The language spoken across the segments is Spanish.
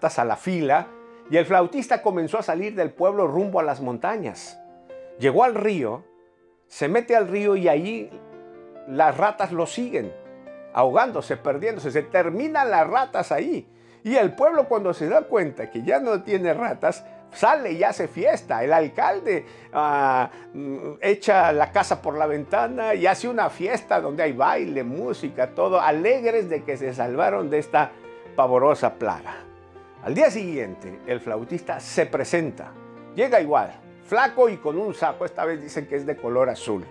a la fila y el flautista comenzó a salir del pueblo rumbo a las montañas. Llegó al río, se mete al río y allí las ratas lo siguen, ahogándose, perdiéndose. Se terminan las ratas ahí. Y el pueblo cuando se da cuenta que ya no tiene ratas, sale y hace fiesta. El alcalde ah, mm, echa la casa por la ventana y hace una fiesta donde hay baile, música, todo, alegres de que se salvaron de esta pavorosa plaga. Al día siguiente, el flautista se presenta. Llega igual, flaco y con un saco, esta vez dicen que es de color azul.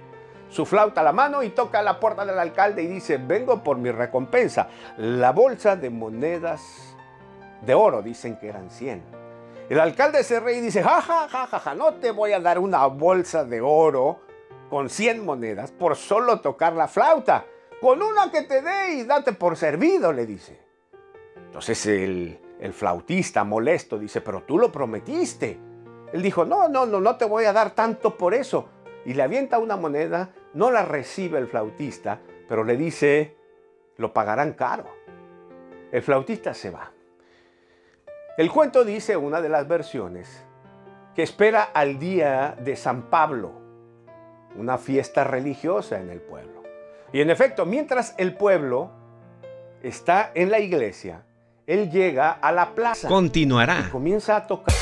Su flauta a la mano y toca a la puerta del alcalde y dice, vengo por mi recompensa. La bolsa de monedas de oro, dicen que eran 100 el alcalde se rey y dice, ja, ja, ja, ja, ja, no te voy a dar una bolsa de oro con 100 monedas por solo tocar la flauta. Con una que te dé y date por servido, le dice. Entonces el, el flautista molesto dice, pero tú lo prometiste. Él dijo, no, no, no, no te voy a dar tanto por eso. Y le avienta una moneda, no la recibe el flautista, pero le dice, lo pagarán caro. El flautista se va. El cuento dice, una de las versiones, que espera al día de San Pablo, una fiesta religiosa en el pueblo. Y en efecto, mientras el pueblo está en la iglesia, él llega a la plaza. Continuará. Y comienza a tocar.